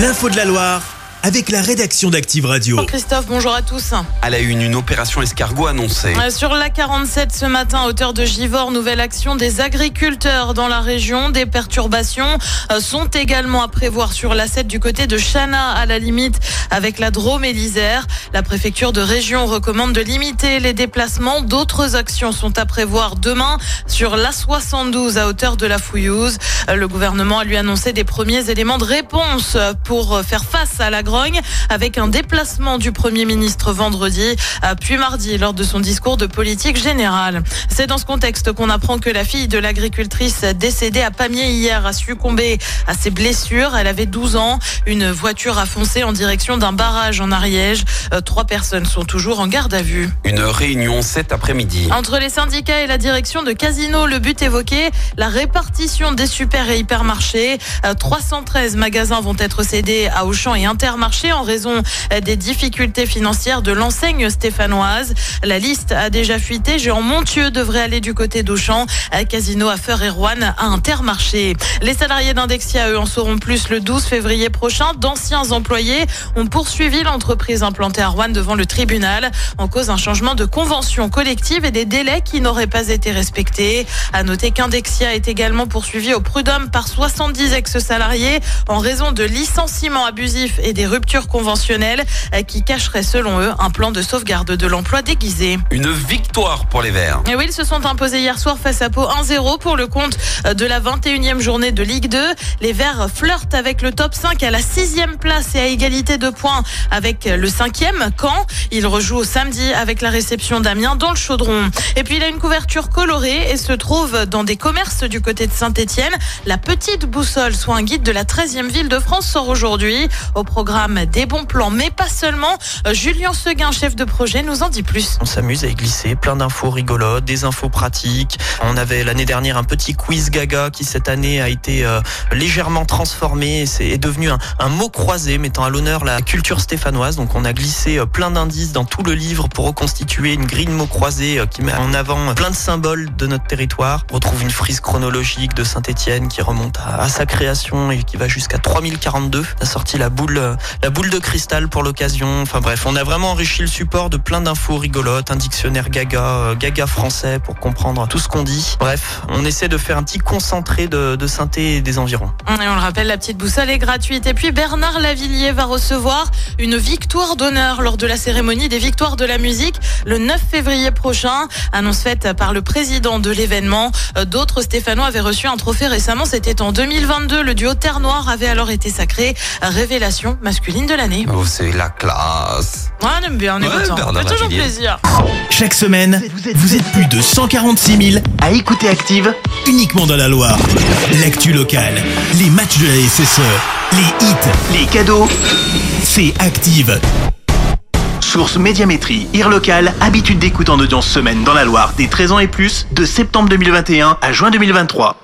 L'info de la Loire avec la rédaction d'Active Radio. Christophe, bonjour à tous. À la une, une opération escargot annoncée. Sur la 47 ce matin, à hauteur de Givors, nouvelle action des agriculteurs dans la région. Des perturbations euh, sont également à prévoir sur la 7 du côté de Chana, à la limite avec la Drôme et l'Isère. La préfecture de région recommande de limiter les déplacements. D'autres actions sont à prévoir demain sur la 72 à hauteur de la Fouillouse. Euh, Le gouvernement a lui annoncé des premiers éléments de réponse pour euh, faire face à la grogne avec un déplacement du Premier ministre vendredi, euh, puis mardi lors de son discours de politique générale. C'est dans ce contexte qu'on apprend que la fille de l'agricultrice décédée à Pamiers hier a succombé à ses blessures. Elle avait 12 ans. Une voiture a foncé en direction d'un barrage en Ariège. Euh, Trois personnes sont toujours en garde à vue. Une réunion cet après-midi. Entre les syndicats et la direction de Casino, le but évoqué, la répartition des super et hypermarchés. Euh, 313 magasins vont être cédés à Auchan et Intermarché en raison des difficultés financières de l'enseigne stéphanoise. La liste a déjà fuité. Géant Montieux devrait aller du côté d'Auchan, Casino à Feur et Rouen à Intermarché. Les salariés d'Indexia, eux, en sauront plus le 12 février prochain. D'anciens employés ont poursuivi l'entreprise implantée à Rouen devant le tribunal en cause d'un changement de convention collective et des délais qui n'auraient pas été respectés. À noter qu'Indexia est également poursuivi au prud'homme par 70 ex-salariés en raison de licenciements abusifs et des ruptures conventionnelles euh, qui cacheraient selon eux un plan de sauvegarde de l'emploi déguisé. Une victoire pour les Verts. Et oui, ils se sont imposés hier soir face à Pau 1-0 pour le compte euh, de la 21e journée de Ligue 2. Les Verts flirtent avec le top 5 à la 6e place et à égalité de points avec le 5e Caen. Ils rejouent samedi avec la réception d'Amiens dans le Chaudron. Et puis il a une couverture colorée et se trouve dans des commerces du côté de Saint-Étienne. La petite boussole, soit un guide de la 13e ville de France, sort aujourd'hui. Au programme des bons plans, mais pas seulement. Euh, Julien Seguin, chef de projet, nous en dit plus. On s'amuse à y glisser plein d'infos rigolotes, des infos pratiques. On avait l'année dernière un petit quiz gaga qui cette année a été euh, légèrement transformé. C'est est devenu un, mot croisé mettant à l'honneur la culture stéphanoise. Donc on a glissé euh, plein d'indices dans tout le livre pour reconstituer une grille de mots croisés qui met en avant plein de symboles de notre territoire. On retrouve une frise chronologique de Saint-Étienne qui remonte à, à sa création et qui va jusqu'à 3042. On a sorti la boule, la boule de cristal pour l'occasion. Enfin bref, on a vraiment enrichi le support de plein d'infos rigolotes, un dictionnaire gaga, euh, gaga français pour comprendre tout ce qu'on dit. Bref, on essaie de faire un petit concentré de, de synthé des environs. Et on le rappelle, la petite boussole est gratuite. Et puis Bernard Lavillier va recevoir une victoire d'honneur lors de la cérémonie des victoires de la musique le 9 février prochain. Annonce faite par le président de l'événement. Euh, D'autres Stéphanois avaient reçu un trophée récemment. C'était en 2022. Le duo Terre Noire avait alors été sacré révélation masculine de l'année. Oh, c'est la classe. Ouais, on aime bien, on est Ouais, content. Bernard Ça fait toujours plaisir. Chaque semaine, vous êtes plus de 146 000 à écouter Active uniquement dans la Loire. L'actu locale, les matchs de la SSE, les hits, les cadeaux, c'est Active. Source Médiamétrie, IR local, habitude d'écoute en audience semaine dans la Loire des 13 ans et plus, de septembre 2021 à juin 2023.